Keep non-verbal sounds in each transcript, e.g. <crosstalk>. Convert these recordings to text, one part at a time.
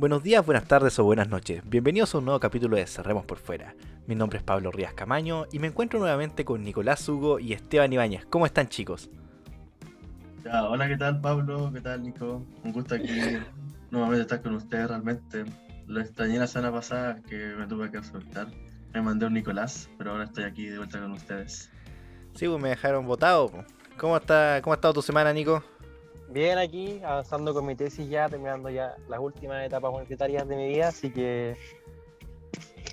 Buenos días, buenas tardes o buenas noches. Bienvenidos a un nuevo capítulo de Cerremos por Fuera. Mi nombre es Pablo Rías Camaño y me encuentro nuevamente con Nicolás Hugo y Esteban Ibáñez. ¿Cómo están chicos? Ya, hola, ¿qué tal Pablo? ¿Qué tal Nico? Un gusto aquí <laughs> nuevamente estar con ustedes realmente. Lo extrañé la semana pasada que me tuve que soltar. Me mandé un Nicolás, pero ahora estoy aquí de vuelta con ustedes. Sí, pues me dejaron votado. ¿Cómo, está, ¿Cómo ha estado tu semana, Nico? Bien aquí, avanzando con mi tesis ya, terminando ya las últimas etapas universitarias de mi vida, así que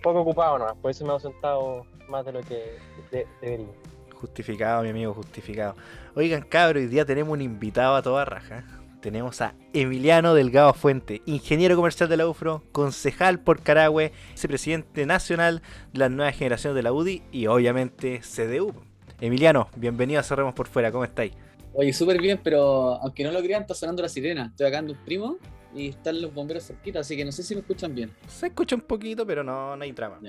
poco ocupado nomás, por eso me he ausentado más de lo que de- debería. Justificado, mi amigo, justificado. Oigan, cabros, hoy día tenemos un invitado a toda raja. Tenemos a Emiliano Delgado Fuente, ingeniero comercial de la UFRO, concejal por Carahue, vicepresidente nacional de las nuevas generaciones de la UDI y obviamente CDU. Emiliano, bienvenido a Cerremos por Fuera, ¿cómo estáis? Oye, súper bien, pero aunque no lo crean, está sonando la sirena. Estoy acá en un primo y están los bomberos cerquita, así que no sé si me escuchan bien. Se escucha un poquito, pero no, no hay trama.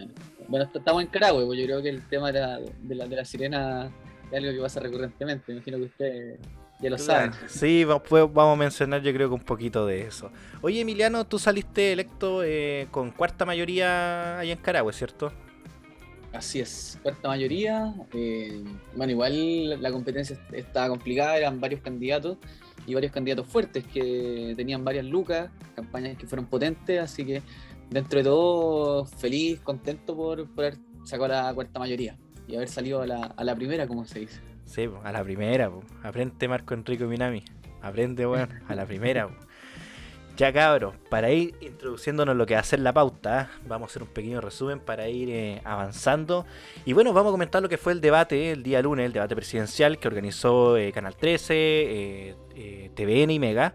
Bueno, est- estamos en Carahue, pues yo creo que el tema de la, de la, de la sirena es algo que pasa recurrentemente. Me imagino que ustedes ya lo saben. Sí, va- vamos a mencionar yo creo que un poquito de eso. Oye, Emiliano, tú saliste electo eh, con cuarta mayoría allá en Carahue, ¿cierto? Así es, cuarta mayoría. eh, bueno, igual la competencia estaba complicada, eran varios candidatos y varios candidatos fuertes que tenían varias lucas, campañas que fueron potentes, así que dentro de todo feliz, contento por, por haber sacado la cuarta mayoría y haber salido a la, a la primera, como se dice. Sí, a la primera, po. aprende Marco Enrico Minami. Aprende, weón, a la primera. Ya cabros, para ir introduciéndonos lo que va a ser la pauta, ¿eh? vamos a hacer un pequeño resumen para ir eh, avanzando. Y bueno, vamos a comentar lo que fue el debate el día lunes, el debate presidencial que organizó eh, Canal 13, eh, eh, TVN y Mega.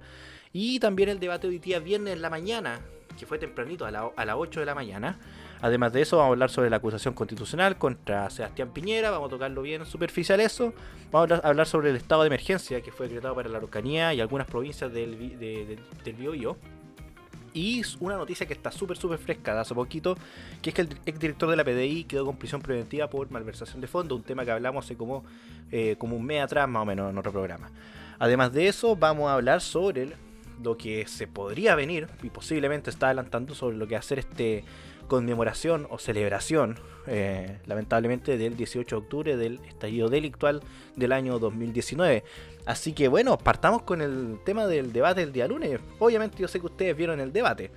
Y también el debate hoy día viernes en la mañana, que fue tempranito, a, la- a las 8 de la mañana. Además de eso, vamos a hablar sobre la acusación constitucional contra Sebastián Piñera, vamos a tocarlo bien superficial eso. Vamos a hablar, sobre el estado de emergencia que fue decretado para la Araucanía y algunas provincias del, de- de-. Y una noticia que está súper, súper fresca de hace poquito, que es que el exdirector de la PDI quedó con prisión preventiva por malversación de fondos, un tema que hablamos hace como, eh, como un mes atrás más o menos en otro programa. Además de eso, vamos a hablar sobre lo que se podría venir, y posiblemente está adelantando sobre lo que va a ser este conmemoración o celebración, eh, lamentablemente, del 18 de octubre del estallido delictual del año 2019. Así que bueno, partamos con el tema del debate del día lunes. Obviamente yo sé que ustedes vieron el debate.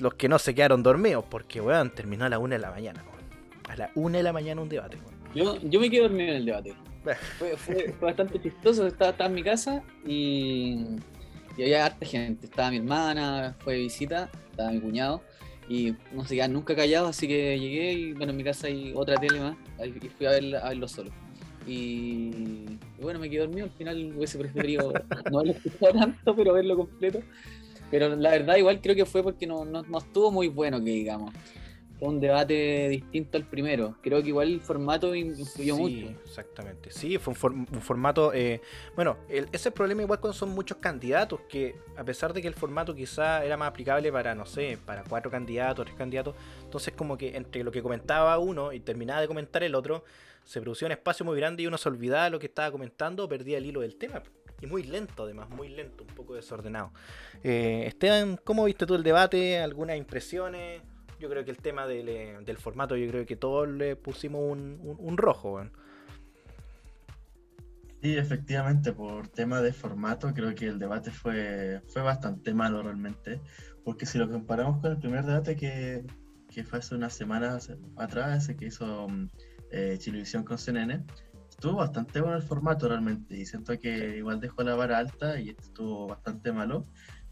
Los que no se quedaron dormidos, porque weón, terminó a la 1 de la mañana. weón. A la 1 de la mañana un debate. weón. Yo, yo me quedé dormido en el debate. Fue, fue- fue bastante chistoso, estaba, estaba en mi casa y, y había harta gente. Estaba mi hermana, fue de visita, estaba mi cuñado y no se quedaban nunca callados, así que llegué y bueno, en mi casa hay otra tele más y fui a, verla- a verlo solo. Y, y bueno, me quedé dormido, al final hubiese preferido <laughs> no haberlo escuchado tanto, pero verlo completo. Pero la verdad igual creo que fue porque no, no, no estuvo muy bueno, que digamos. Fue un debate distinto al primero. Creo que igual el formato influyó sí, mucho. exactamente. Sí, fue un, for- un formato. eh, bueno, el- ese es el problema igual cuando son muchos candidatos, que a pesar de que el formato quizá era más aplicable para, no sé, para cuatro candidatos, tres candidatos, entonces como que entre lo que comentaba uno y terminaba de comentar el otro, se producía un espacio muy grande y uno se olvidaba de lo que estaba comentando, perdía el hilo del tema. Y muy lento además, muy lento, un poco desordenado. Eh, Esteban, ¿cómo viste tú el debate? ¿Algunas impresiones? Yo creo que el tema del, eh, del formato, yo creo que todos le pusimos un, un- un rojo, weón. Sí, efectivamente, por tema de formato, creo que el debate fue, fue bastante malo realmente, porque si lo comparamos con el primer debate que, que fue hace unas semanas atrás, ese que hizo mm, eh, Chilevisión con CNN, estuvo bastante bueno el formato realmente, y siento que igual dejó la vara alta y estuvo bastante malo.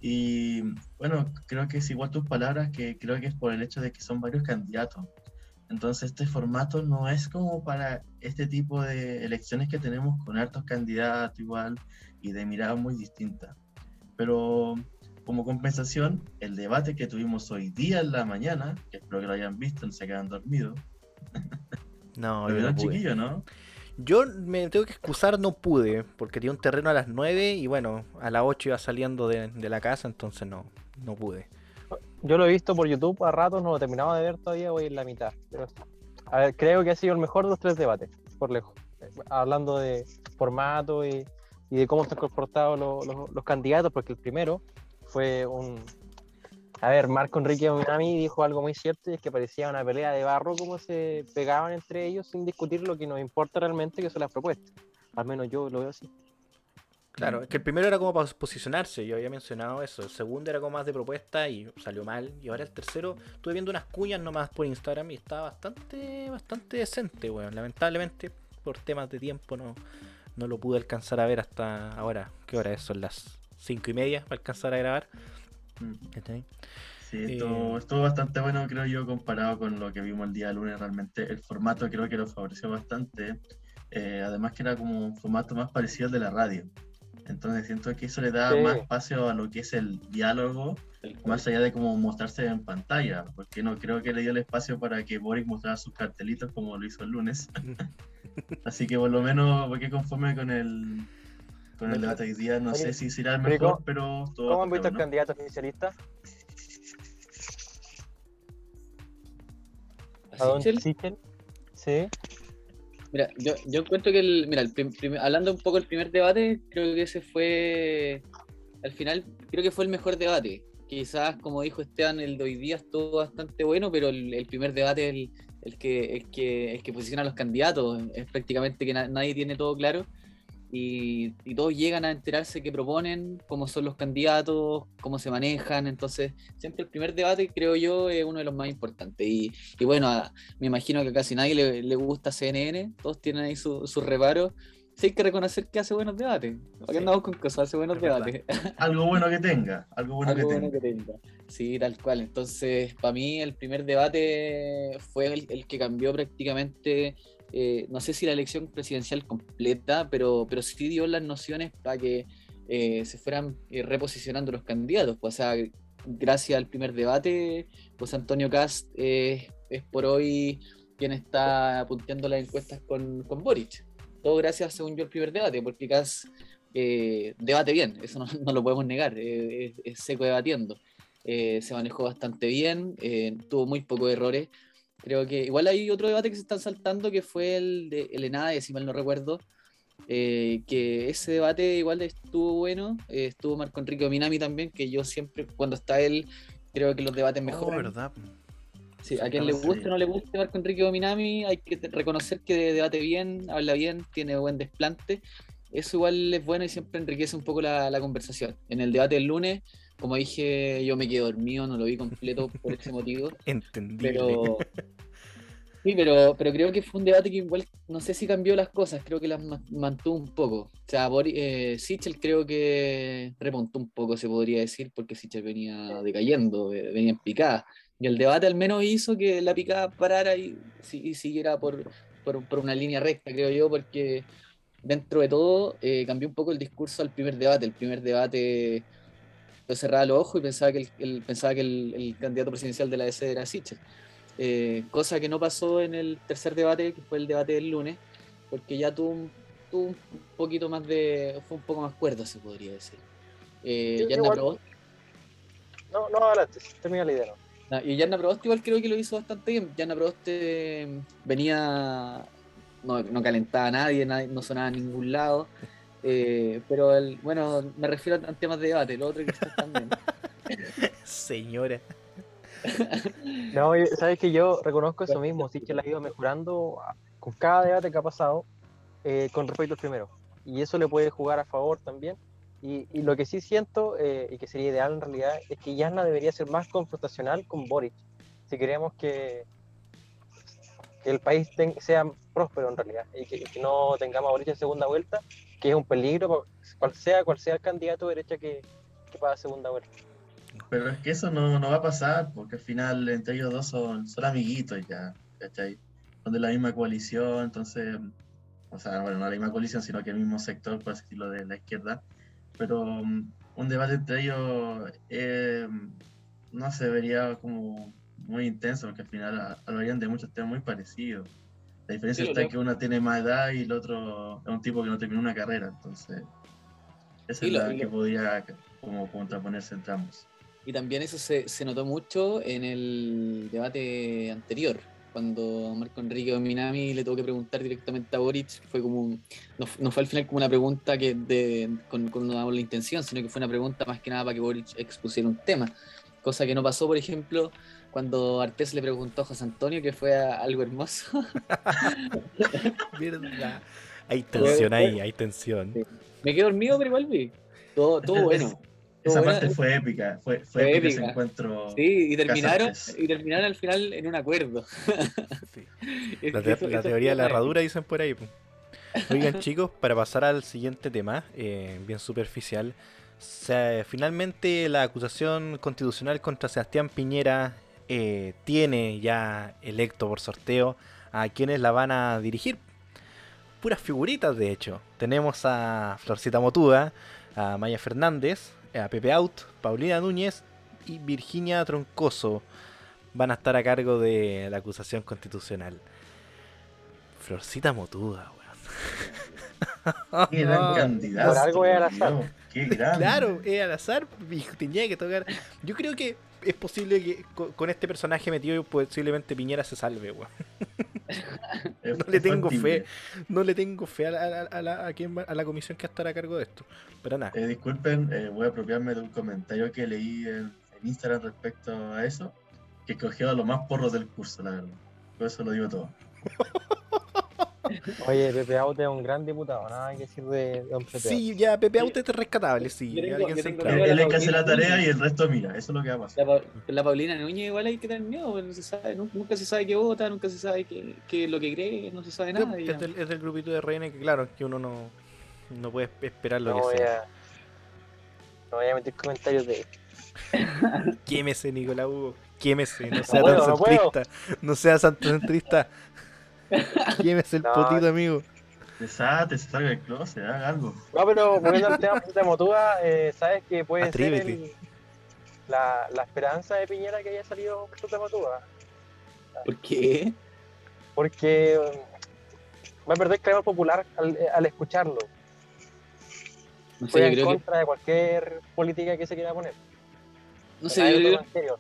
Y bueno, creo que es igual tus palabras, que creo que es por el hecho de que son varios candidatos. Entonces este formato no es como para este tipo de elecciones que tenemos con hartos candidatos igual y de mirada muy distinta. Pero como compensación, el debate que tuvimos hoy día en la mañana, que espero que lo hayan visto, no se quedan dormidos. No, ¿Lo vieron no chiquillo, no? Yo me tengo que excusar, no pude, porque tenía un terreno a las 9 y bueno, a las 8 iba saliendo de, la casa, entonces no, no pude. Yo lo he visto por YouTube a ratos, no lo terminaba de ver todavía, voy en la mitad. Pero a ver, creo que ha sido el mejor de tres debates, por lejos. Hablando de formato y, de cómo están comportados los, los- los candidatos, porque el primero fue un, A ver, Marco Enrique Minami dijo algo muy cierto y es que parecía una pelea de barro como se pegaban entre ellos sin discutir lo que nos importa realmente, que son las propuestas. Al menos yo lo veo así. Claro, es que el primero era como para posicionarse, yo había mencionado eso. El segundo era como más de propuesta y salió mal. Y ahora el tercero, estuve viendo unas cuñas nomás por Instagram y estaba bastante, bastante decente, weón. Lamentablemente, por temas de tiempo, no, no lo pude alcanzar a ver hasta ahora. ¿Qué hora es? Son las cinco y media para alcanzar a grabar. Mm. Sí, estuvo, estuvo, bastante bueno, creo yo, comparado con lo que vimos el día lunes. Realmente el formato creo que lo favoreció bastante. Eh, además que era como un formato más parecido al de la radio. Entonces siento que eso le da más espacio a lo que es el diálogo, más allá de como mostrarse en pantalla, porque no creo que le dio el espacio para que Boris mostrara sus cartelitos como lo hizo el lunes. <laughs> Así que por lo menos porque conforme con el con el debate hoy día, no sé si será el mejor, pero todo ¿Cómo han visto el candidato oficialista? ¿A dónde Sí. Mira, yo, yo encuentro que el, mira, hablando un poco del primer debate, creo que ese fue, al final, creo que fue el mejor debate. Quizás, como dijo Esteban, el de hoy día estuvo bastante bueno, pero el, primer debate, el, el, que, el, que, el que posiciona a los candidatos, es prácticamente que nadie tiene todo claro y, todos llegan a enterarse qué proponen, cómo son los candidatos, cómo se manejan. Entonces, siempre el primer debate, creo yo, es uno de los más importantes. Y, bueno, me imagino que a casi nadie le, gusta CNN, todos tienen ahí sus su reparos. Sí, hay que reconocer que hace buenos debates. ¿Por andamos con cosas? Hace buenos debates. <laughs> Algo bueno que tenga. Algo bueno, que, tenga. Sí, tal cual. Entonces, para mí, el primer debate fue el que cambió prácticamente eh, no sé si la elección presidencial completa, pero, pero sí dio las nociones para que eh, se fueran eh, reposicionando los candidatos. Pues, o sea, gracias al primer debate, pues Antonio Cast es por hoy quien está punteando las encuestas con, con Boric. Todo gracias, según yo, al primer debate, porque Cast debate bien, eso no, lo podemos negar, es seco debatiendo. se manejó bastante bien, tuvo muy pocos errores. Creo que igual hay otro debate que se están saltando que fue el de el si mal no recuerdo. Eh, que ese debate igual estuvo bueno. Eh, estuvo Marco Enrique Minami también, que yo siempre, cuando está él, creo que los debates oh, mejor verdad. Sí, a quien le guste o no le guste Marco Enrique Minami, hay que reconocer que debate bien, habla bien, tiene buen desplante. Eso igual es bueno y siempre enriquece un poco la, la conversación. En el debate del lunes como dije, yo me quedé dormido, no lo vi completo por ese motivo. <laughs> Entendible. Pero, sí, pero, pero creo que fue un debate que igual, no sé si cambió las cosas, creo que las mantuvo un poco. O sea, eh, Sichel creo que remontó un poco, se podría decir, porque Sichel venía decayendo, eh, venía en picada. Y el debate al menos hizo que la picada parara y, siguiera por, por, una línea recta, creo yo, porque dentro de todo eh, cambió un poco el discurso al primer debate. El primer debate yo cerraba los ojos y pensaba que el, pensaba que el, candidato presidencial de la DC era Sichel. Eh, cosa que no pasó en el tercer debate, que fue el debate del lunes, porque ya tuvo un, un poquito más de. fue un poco más cuerdo, se podría decir. Eh, Prost. No, no, adelante, termina la idea. No. y Yanna Prost igual creo que lo hizo bastante bien. Yanna Prost eh, venía. No, no calentaba a nadie, nadie, no sonaba a ningún lado. Eh, pero el, bueno, me refiero a temas de debate, lo otro que también. <laughs> Señora. No, sabes que yo reconozco eso mismo, sí que la ha ido mejorando con cada debate que ha pasado eh, con respecto al primero. Y eso le puede jugar a favor también. Y, y lo que sí siento, eh, y que sería ideal en realidad, es que Yasna debería ser más confrontacional con Boric. Si queremos que, el país sea próspero en realidad y que, que, no tengamos a Boric en segunda vuelta, que es un peligro, cual sea, cual sea el candidato de derecha que, que pasa segunda vuelta. Pero es que eso no, no, va a pasar, porque al final entre ellos dos son, son amiguitos ya, ¿cachai? Son de la misma coalición, entonces, o sea, bueno, no la misma coalición, sino que el mismo sector, por así decirlo, de la izquierda. Pero um, un debate entre ellos, eh, no se vería como muy intenso, porque al final hablarían de muchos temas muy parecidos. La diferencia está en que uno tiene más edad y el otro es un tipo que no terminó una carrera, entonces esa es la que podía como contraponerse entre ambos. Y también eso se, se, notó mucho en el debate anterior, cuando Marco Enrique Minami le tuvo que preguntar directamente a Boric, fue como no, no, fue al final como una pregunta que de, con, con la intención, sino que fue una pregunta más que nada para que Boric expusiera un tema. Cosa que no pasó, por ejemplo, cuando Artés le preguntó a José Antonio, que fue algo hermoso. <laughs> Verdad. Hay tensión ahí, hay tensión. Sí. Me quedé dormido, pero igual vi. Todo, todo bueno. Esa parte fue épica, fue, fue, Fue épica ese encuentro. Sí, y terminaron, Casantes. y terminaron al final en un acuerdo. <laughs> Sí. La, que te- eso- la eso teoría de la herradura dicen por ahí. Oigan chicos, para pasar al siguiente tema, eh, bien superficial, se- finalmente la acusación constitucional contra Sebastián Piñera eh, tiene ya electo por sorteo a quienes la van a dirigir. Puras figuritas de hecho. Tenemos a Florcita Motuda, a Maya Fernández, a Pepe Out, Paulina Núñez y Virginia Troncoso van a estar a cargo de la acusación constitucional. Florcita Motuda, weón. <laughs> Qué gran candidato. Por algo es al azar. Qué grande. Claro, es al azar, tenía que tocar. Yo creo que es posible que co- con este personaje metido posiblemente Piñera se salve, weón. <laughs> No le tengo factible. No le tengo fe a la, a la- a la- a quien a la comisión que va a estar a cargo de esto. Pero nada. Eh, disculpen, eh, voy a apropiarme de un comentario que leí en, en Instagram respecto a eso, que cogió a los más porros del curso, la verdad. Por eso lo digo todo. <laughs> Oye, Pepe Out es un gran diputado, nada que decir de don Pepe. Sí, ya Pepe Aute es rescatable, sí. Tengo- tengo. Claro, Él, es que hace la Paulina tarea y Núñez. el resto mira, eso es lo que va a pasar. La, la Paulina Núñez igual hay que tener miedo, porque no se sabe, nu- nunca se sabe qué vota, nunca se sabe qué, qué es lo que cree, no se sabe nada. Es del, es del grupito de RN que, claro, que uno no, no puede esperar lo No que voy sea. a, no voy a meter comentarios de <laughs> Quémese, Nicolás Hugo. Quémese, no sea tan no puedo. centrista. No sea tan centrista. <laughs> Quémese el No. potito, amigo. Desate, se salga del closet, haga algo. No, pero volviendo al tema de Motúa, eh, ¿sabes que puede Atrévete. ser el- la, la esperanza de Piñera que haya salido de Motúa? ¿Por qué? Porque um, va a perder clamor popular al, eh, al escucharlo. No sé, Fue yo en que, contra de cualquier política que se quiera poner. no sé, yo creo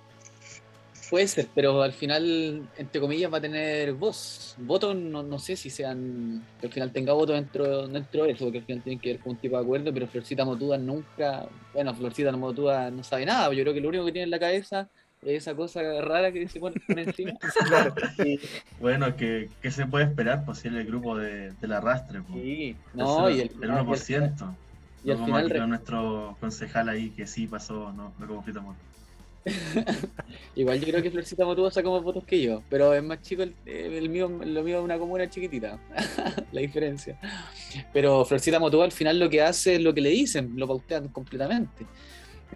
ser, pero al final, entre comillas, va a tener voz. Votos, no, no sé si sean, que al final tenga votos dentro, dentro de eso, porque al final tienen que ver con un tipo de acuerdo, pero Florcita Motuda nunca, bueno, Florcita Motuda no sabe nada, yo creo que lo único que tiene en la cabeza es esa cosa rara que se pone, pone encima. <laughs> Claro. Y- Bueno, ¿qué, qué se puede esperar? Pues si el grupo de, del arrastre. Pues. Sí, no, y el, el 1%. y al no como final nuestro concejal ahí que sí pasó, no, no como Moto. <laughs> Igual yo creo que Florcita Motuda saca más votos que yo, pero es más chico el, el mío, lo mío es una comuna chiquitita, <laughs> la diferencia. Pero Florcita Motuda al final lo que hace es lo que le dicen, lo pautean completamente.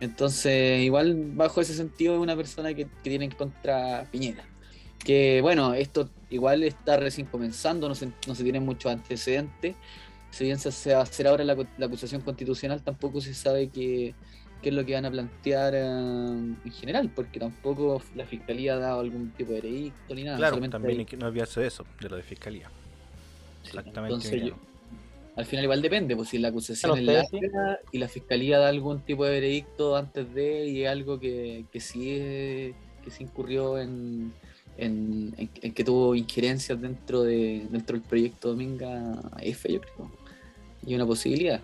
Entonces, igual bajo ese sentido es una persona que, que tiene en contra Piñera. Que bueno, esto igual está recién comenzando, no se, no se tienen muchos antecedentes. Si bien se, a hacer ahora la, la acusación constitucional, tampoco se sabe que qué es lo que van a plantear eh, en general, porque tampoco la fiscalía ha dado algún tipo de veredicto ni nada. Claro, también hay- hay que no olvidarse de eso, de lo de fiscalía. sí, Exactamente. Entonces, Emiliano. yo- al final igual depende, pues si la acusación es ustedes larga y la fiscalía da algún tipo de veredicto antes de y es algo que, que sí es- que sí incurrió en, en, en- en que tuvo injerencias dentro de dentro del proyecto Dominga F, yo creo. Y una posibilidad.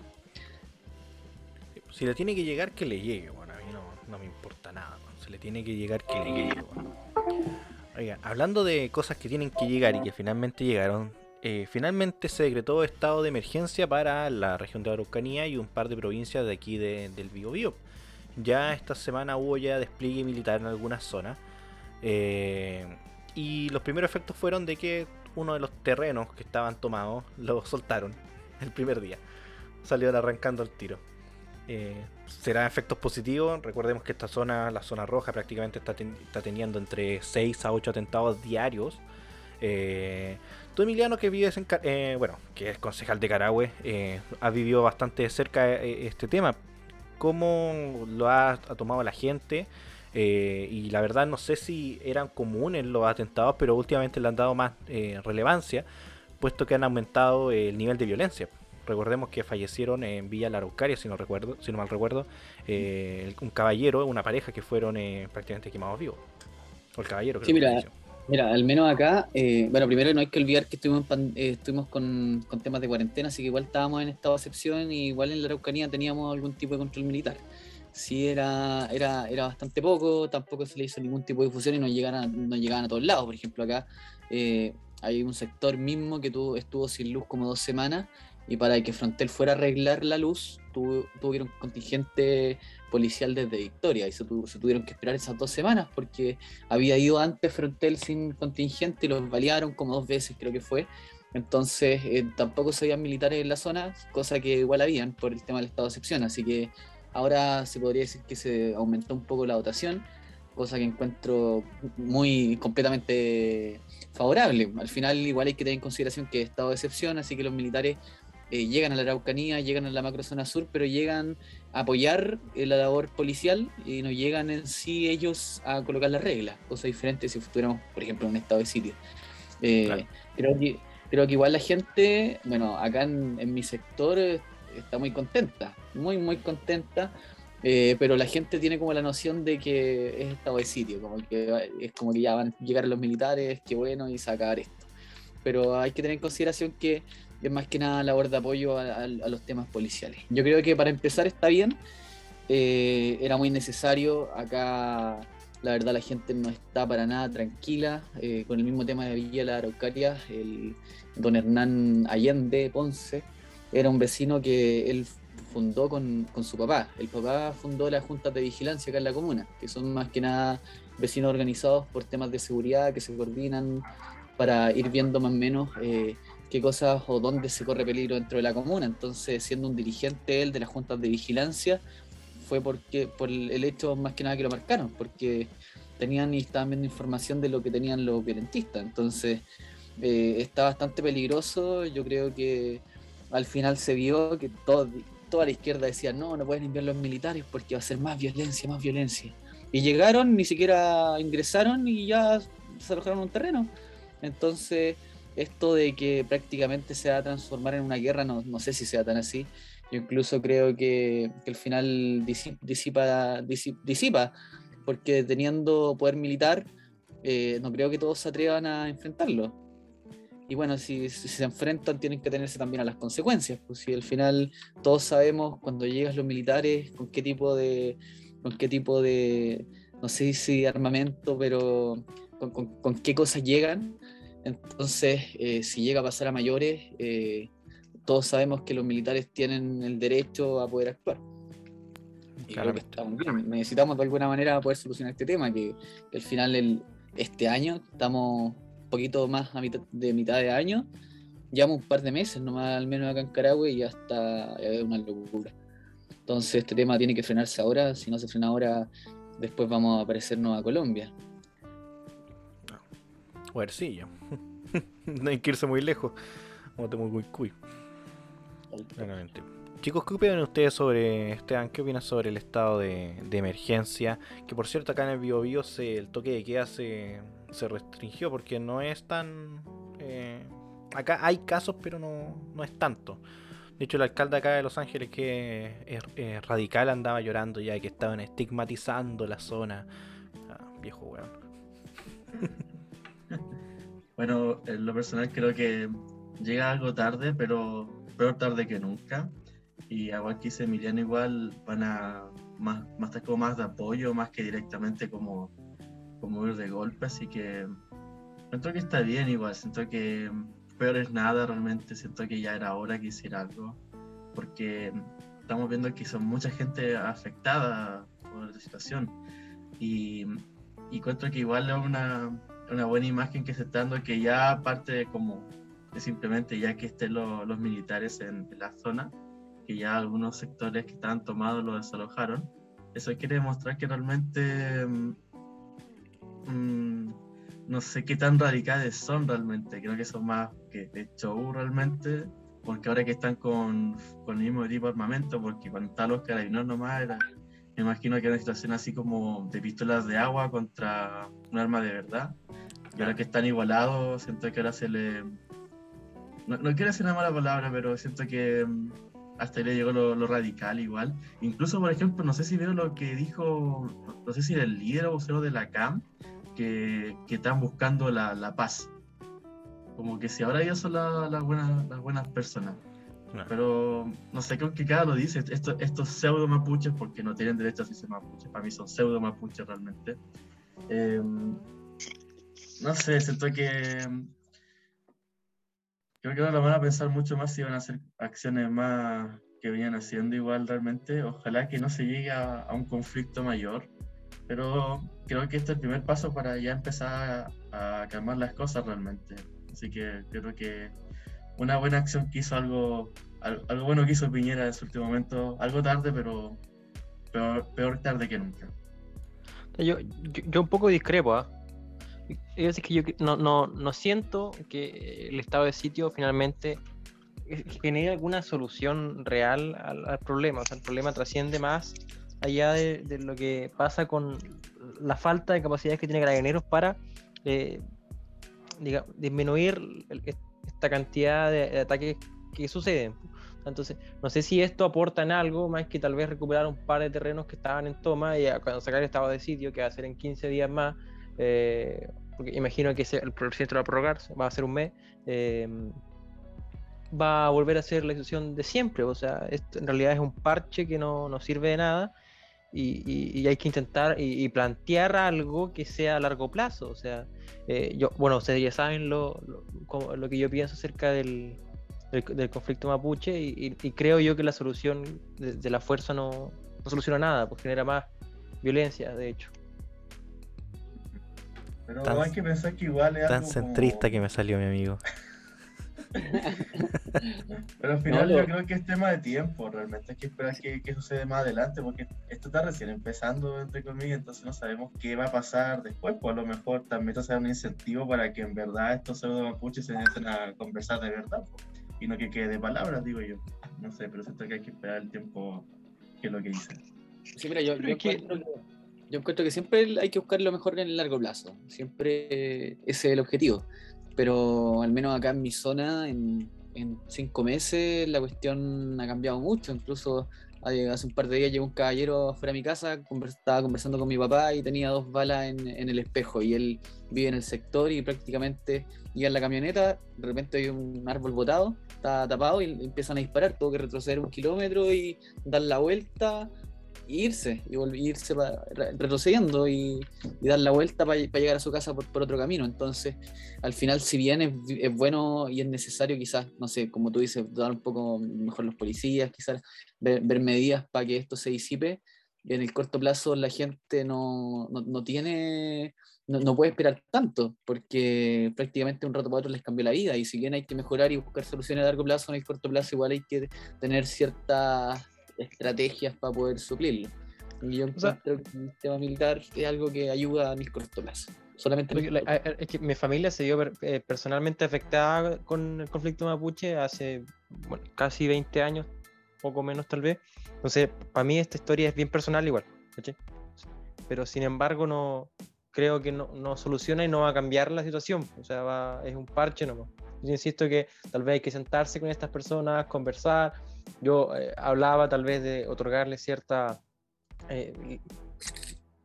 Si le tiene que llegar, que le llegue, bueno, a mí no, me importa nada, si le tiene que llegar, que le llegue. Oigan, hablando de cosas que tienen que llegar y que finalmente llegaron, eh, finalmente se decretó estado de emergencia para la región de Araucanía y un par de provincias de aquí de- del Biobío. Ya esta semana hubo ya despliegue militar en algunas zonas. eh, y los primeros efectos fueron de que uno de los terrenos que estaban tomados lo soltaron el primer día. Salió arrancando el tiro. Eh, será efectos positivos. Recordemos que esta zona, la zona roja, prácticamente está, ten- está teniendo entre 6 a 8 atentados diarios. Eh, tú, Emiliano, que vives en. Eh, bueno, que es concejal de Carahue, eh, has vivido bastante de cerca eh, este tema. ¿Cómo lo ha, tomado la gente? Eh, y la verdad, no sé si eran comunes los atentados, pero últimamente le han dado más eh, relevancia, puesto que han aumentado el nivel de violencia. Recordemos que fallecieron en Villa La Araucaria, si no recuerdo, si no mal recuerdo, eh, un caballero, una pareja que fueron eh, prácticamente quemados vivos. O el caballero, creo Sí, que mira. Mira, al menos acá, eh, bueno, primero no hay que olvidar que estuvimos, eh, estuvimos con, con temas de cuarentena, así que igual estábamos en estado de excepción y igual en la Araucanía teníamos algún tipo de control militar. sí era, era, era bastante poco, tampoco se le hizo ningún tipo de difusión y no llegaban, no llegaban a todos lados. Por ejemplo, acá hay un sector mismo que tuvo, estuvo sin luz como dos semanas y para que Frontel fuera a arreglar la luz tuvieron contingente policial desde Victoria y se, tuvieron que esperar esas dos semanas porque había ido antes Frontel sin contingente y los balearon como dos veces creo que fue entonces eh, tampoco se habían militares en la zona cosa que igual habían por el tema del estado de excepción así que ahora se podría decir que se aumentó un poco la dotación cosa que encuentro muy completamente favorable. Al final igual hay que tener en consideración que es estado de excepción, así que los militares eh, llegan a la Araucanía, llegan a la macrozona sur, pero llegan a apoyar eh, la labor policial y no llegan en sí ellos a colocar las reglas, cosa diferente si estuviéramos, por ejemplo, en un estado de sitio. Eh, creo, que, creo que igual la gente, bueno, acá en, mi sector está muy contenta, muy, muy contenta. pero la gente tiene como la noción de que es estado de sitio, como que es como que ya van a llegar los militares, qué bueno, y sacar esto. Pero hay que tener en consideración que es más que nada labor de apoyo a, los temas policiales. Yo creo que para empezar está bien, eh, era muy necesario, acá la verdad la gente no está para nada tranquila, eh, con el mismo tema de Villa La Araucaria, el don Hernán Allende Ponce, era un vecino que él fundó con, con, su papá. El papá fundó las juntas de vigilancia acá en la comuna, que son más que nada vecinos organizados por temas de seguridad que se coordinan para ir viendo más o menos eh, qué cosas o dónde se corre peligro dentro de la comuna. Entonces, siendo un dirigente él de las juntas de vigilancia, fue porque por el hecho más que nada que lo marcaron, porque tenían y estaban viendo información de lo que tenían los violentistas. Entonces, eh, está bastante peligroso. Yo creo que al final se vio que toda la izquierda decía, no, no pueden enviar los militares porque va a ser más violencia, más violencia. Y llegaron, ni siquiera ingresaron y ya se alojaron un terreno. Entonces, esto de que prácticamente se va a transformar en una guerra, no, no sé si sea tan así. Yo incluso creo que, que al final disipa, disipa, porque teniendo poder militar, eh, no creo que todos se atrevan a enfrentarlo. Y bueno, si, se enfrentan, tienen que tenerse también a las consecuencias. Pues si al final todos sabemos cuando llegan los militares, con qué tipo de, con qué tipo de, no sé si armamento, pero con, con qué cosas llegan entonces, eh, si llega a pasar a mayores, eh, todos sabemos que los militares tienen el derecho a poder actuar. Necesitamos de alguna manera poder solucionar este tema, que, al final este año estamos un poquito más a mitad, de mitad de año, llevamos un par de meses nomás al menos acá en Carahue y ya está es una locura. Entonces este tema tiene que frenarse ahora, si no se frena ahora, después vamos a aparecernos a Colombia. Huercillo. <laughs> no hay que irse muy lejos. Muy cuy. Chicos, ¿qué opinan ustedes sobre, Esteban, qué opinas sobre el estado de, emergencia? Que por cierto, acá en el Bio, el toque de queda se, se restringió porque no es tan... Eh, acá hay casos, pero no, no es tanto. De hecho, el alcalde acá de Los Ángeles, que es, radical, andaba llorando ya que estaban estigmatizando la zona. Ah, viejo weón. <laughs> Bueno, en lo personal creo que llega algo tarde, pero peor tarde que nunca. Y igual que dice Emiliano, igual van a más, más, como más de apoyo, más que directamente como, como ir de golpe. Así que siento que está bien igual, siento que peor es nada realmente, siento que ya era hora que hiciera algo. Porque estamos viendo que son mucha gente afectada por la situación. Y, y encuentro que igual es una una buena imagen que se está dando que ya aparte como de simplemente ya que estén los militares en, la zona, que ya algunos sectores que estaban tomados los desalojaron, eso quiere demostrar que realmente mm, mm, no sé qué tan radicales son realmente, creo que son más que de show realmente, porque ahora que están con, con el mismo tipo de armamento, porque cuando estaban los carabineros nomás era, me imagino que era una situación así como de pistolas de agua contra un arma de verdad y ahora que están igualados, siento que ahora se le. No, quiero decir una mala palabra, pero siento que mm, hasta ahí le llegó lo, radical igual. Incluso, por ejemplo, no sé si veo lo que dijo, no sé si el líder o vocero de la CAM, que, que están buscando la, la, paz. Como que si ahora ellos son las buenas, las buenas personas. Pero no sé, creo que cada lo dice. Esto, estos pseudo mapuches, porque no tienen derecho a decirse mapuches, para mí son pseudo mapuches realmente. Em, no sé, siento que. Creo que ahora lo van a pensar mucho más si van a hacer acciones más que venían haciendo igual realmente. Ojalá que no se llegue a, un conflicto mayor. Pero creo que este es el primer paso para ya empezar a, a calmar las cosas realmente. Así que creo que una buena acción que hizo algo, algo, bueno que hizo Piñera en su último momento, algo tarde, pero peor, tarde que nunca. Yo, yo, un poco discrepo, ¿ah? Es que yo no, no, no, siento que el estado de sitio finalmente genere alguna solución real al, problema. O sea, el problema trasciende más allá de, lo que pasa con la falta de capacidades que tiene Carabineros para eh, disminuir el, esta cantidad de, ataques que suceden. Entonces, no sé si esto aporta en algo más que tal vez recuperar un par de terrenos que estaban en toma y cuando sacar el estado de sitio, que va a ser en 15 días más, eh, porque imagino que el presidente va a prorrogar, va a ser un mes, eh, va a volver a ser la situación de siempre. O sea, esto en realidad es un parche que no, no sirve de nada y, hay que intentar y, plantear algo que sea a largo plazo. O sea, eh, yo, bueno, ustedes ya saben lo, lo, que yo pienso acerca del, del, conflicto mapuche y, creo yo que la solución de, la fuerza no, no, soluciona nada, pues genera más violencia, de hecho. Pero hay que pensar que igual es Tan centrista que me salió mi amigo. <laughs> <laughs> Pero al final yo creo que es tema de tiempo, realmente hay que esperar que, que, sucede más adelante, porque esto está recién empezando, entre comillas, entonces no sabemos qué va a pasar después, pues a lo mejor también esto sea un incentivo para que en verdad estos pseudo mapuches se empiecen a conversar de verdad, pues, y no que quede de palabras, digo yo. No sé, pero siento que hay que esperar el tiempo que es lo que dice. Sí, mira, yo, yo, encuentro que, yo encuentro que siempre hay que buscar lo mejor en el largo plazo, siempre ese es el objetivo pero al menos acá en mi zona, en, cinco meses, la cuestión ha cambiado mucho. Incluso hace un par de días llegó un caballero fuera de mi casa, estaba conversando con mi papá y tenía dos balas en, el espejo. Y él vive en el sector y prácticamente llega en la camioneta, de repente hay un árbol botado, está tapado y empiezan a disparar. Tuvo que retroceder un kilómetro y dar la vuelta irse y irse retrocediendo y, dar la vuelta para llegar a su casa por, otro camino. Entonces, al final, si bien es, bueno y es necesario, quizás, no sé, como tú dices, dar un poco mejor los policías, quizás ver, medidas para que esto se disipe, en el corto plazo la gente no, no, tiene. No, puede esperar tanto, porque prácticamente un rato para otro les cambió la vida. Y si bien hay que mejorar y buscar soluciones a largo plazo, en el corto plazo igual hay que tener ciertas estrategias para poder suplirlo. Y yo creo que el sistema militar es algo que ayuda a mis corto Solamente es que mi familia se vio eh, personalmente afectada con el conflicto mapuche hace casi 20 años, poco menos tal vez. Entonces, para mí esta historia es bien personal igual. Pero sin embargo, no creo que no, no, soluciona y no va a cambiar la situación. O sea, es un parche nomás. Yo insisto que tal vez hay que sentarse con estas personas, conversar, yo eh, hablaba tal vez de otorgarle cierta, eh,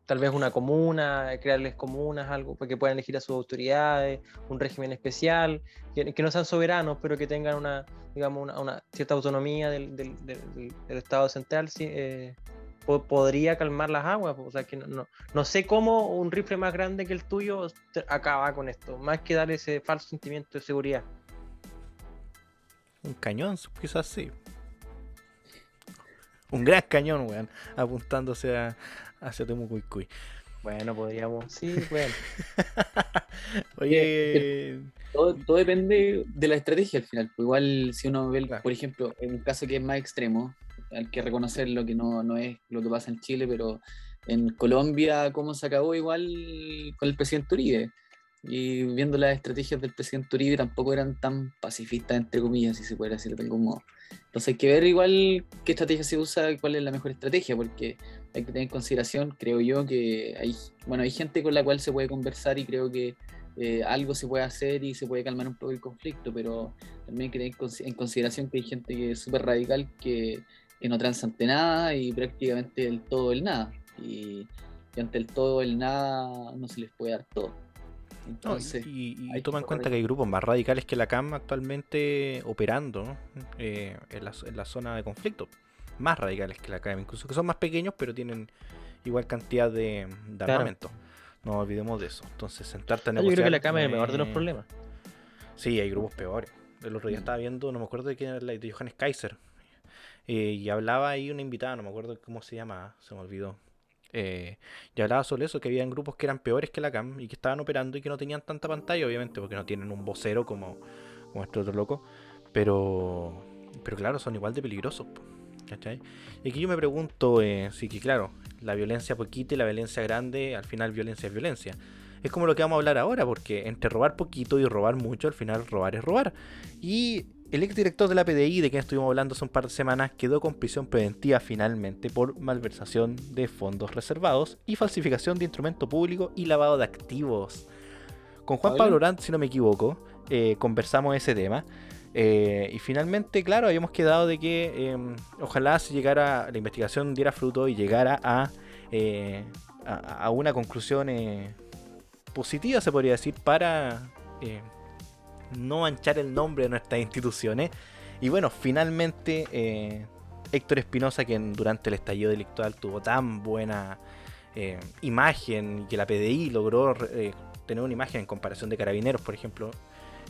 tal vez una comuna, crearles comunas, algo para que puedan elegir a sus autoridades, un régimen especial, que, no sean soberanos, pero que tengan una, digamos, una, cierta autonomía del, del, Estado central. Eh, podría calmar las aguas. O sea, que no, no, sé cómo un rifle más grande que el tuyo acaba con esto, más que dar ese falso sentimiento de seguridad. Un cañón, quizás sí un gran cañón, weón, apuntándose a, hacia Temucuicuy. Bueno, podríamos. Sí, bueno. <laughs> Oye. Todo, depende de la estrategia al final. Pues igual, si uno ve, por ejemplo, en un caso que es más extremo, hay que reconocer lo que no, no es lo que pasa en Chile, pero en Colombia, cómo se acabó igual con el presidente Uribe y viendo las estrategias del presidente Uribe tampoco eran tan pacifistas, entre comillas, si se puede decir de algún modo. Entonces hay que ver igual qué estrategia se usa y cuál es la mejor estrategia, porque hay que tener en consideración, creo yo, que hay, bueno, hay gente con la cual se puede conversar y creo que eh, algo se puede hacer y se puede calmar un poco el conflicto, pero también hay que tener en consideración que hay gente que es súper radical que, que, no transa ante nada y prácticamente el todo el nada. Y, y ante el todo el nada no se les puede dar todo. Entonces, y, hay toma en cuenta que hay grupos más radicales que la CAM actualmente operando. Eh, en, la, en la zona de conflicto. Más radicales que la CAM, incluso que son más pequeños, pero tienen igual cantidad de, de Claro. armamento. No olvidemos de eso. Entonces, sentarte a Yo negociar. creo que la cama es el no menor de los problemas. Sí, hay grupos peores. El otro día Mm. estaba viendo, no me acuerdo de quién era la de Johannes Kaiser. eh, y hablaba ahí una invitada, no me acuerdo cómo se llama, se me olvidó. Eh, y hablaba sobre eso, que habían grupos que eran peores que la CAM y que estaban operando y que no tenían tanta pantalla, obviamente, porque no tienen un vocero como, como este otro loco. Pero, pero claro, son igual de peligrosos. ¿Cachai? Y aquí yo me pregunto, eh, sí que claro, la violencia poquita y la violencia grande, al final violencia es violencia. Es como lo que vamos a hablar ahora, porque entre robar poquito y robar mucho, al final robar es robar. Y el exdirector de la PDI, de quien estuvimos hablando hace un par de semanas, quedó con prisión preventiva finalmente por malversación de fondos reservados y falsificación de instrumento público y lavado de activos. Con Juan Pablo. Orant, si no me equivoco, eh, conversamos ese tema. Eh, y finalmente, claro, habíamos quedado de que eh, ojalá se llegara, la investigación diera fruto y llegara a, eh, a, a una conclusión positiva, se podría decir, para no manchar el nombre de nuestras instituciones. Y bueno, finalmente eh, Héctor Espinosa, quien durante el estallido delictual tuvo tan buena eh, imagen y que la PDI logró eh, tener una imagen en comparación de carabineros, por ejemplo,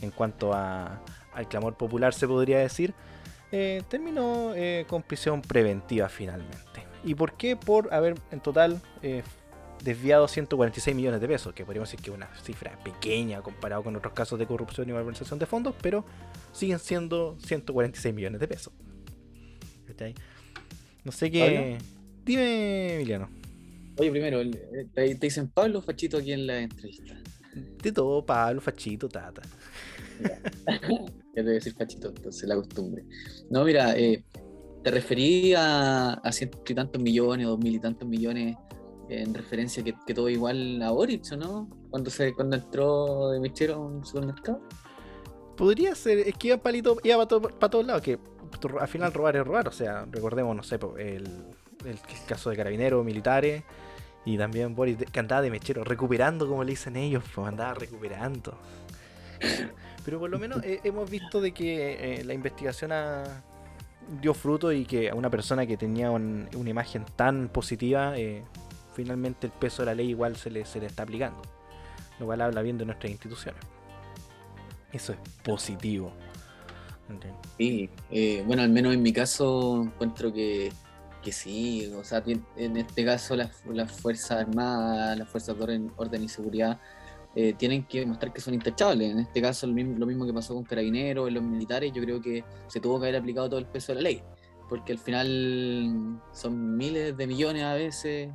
en cuanto a, al clamor popular se podría decir, terminó con prisión preventiva finalmente. ¿Y por qué? Por haber en total desviado 146 millones de pesos, que podríamos decir que es una cifra pequeña comparado con otros casos de corrupción y malversación de fondos, pero siguen siendo 146 millones de pesos. ¿Cachai? No sé qué... Dime, Emiliano. Oye, primero, eh, ¿te, dicen Pablo o Fachito aquí en la entrevista? De todo, Pablo, Fachito, Tata. Ya te voy a decir Fachito, entonces la costumbre. No, mira, eh, te referí a, a ciento y tantos millones, dos mil y tantos millones en referencia que, que todo igual a Boric, ¿o ¿no? Cuando, se, cuando entró de mechero a un supermercado. Podría ser, es que iba, palito, iba para todos lados, que al final robar es robar, o sea, recordemos, no sé, el, el caso de carabineros, militares, y también Boris, que andaba de mechero, recuperando, como le dicen ellos, pues andaba recuperando. Pero por lo menos eh, hemos visto de que eh, la investigación dio fruto y que a una persona que tenía un- una imagen tan positiva, eh, finalmente el peso de la ley igual se le, se le está aplicando. Lo cual habla bien de nuestras instituciones. Eso es positivo. Sí, eh, bueno, al menos en mi caso encuentro que, que sí, o sea, en este caso las, las Fuerzas Armadas, las Fuerzas de Orden, orden y Seguridad eh, tienen que demostrar que son intachables. En este caso lo mismo, lo mismo que pasó con Carabineros, en los militares, yo creo que se tuvo que haber aplicado todo el peso de la ley, porque al final son miles de millones a veces,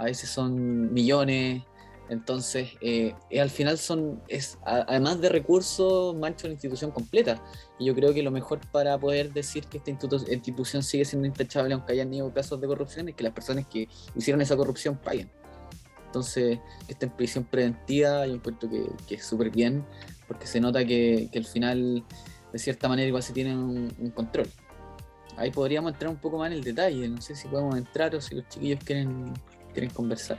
a veces son millones. Entonces, eh, eh, al final son, es, además de recursos, mancha una institución completa. Y yo creo que lo mejor para poder decir que esta institu- institución sigue siendo intachable, aunque hayan tenido casos de corrupción, es que las personas que hicieron esa corrupción paguen. Entonces, en prisión preventiva, yo encuentro que, que es súper bien, porque se nota que, al final, de cierta manera, igual se tiene un, un control. Ahí podríamos entrar un poco más en el detalle, no sé si podemos entrar o si los chiquillos quieren, quieren conversar.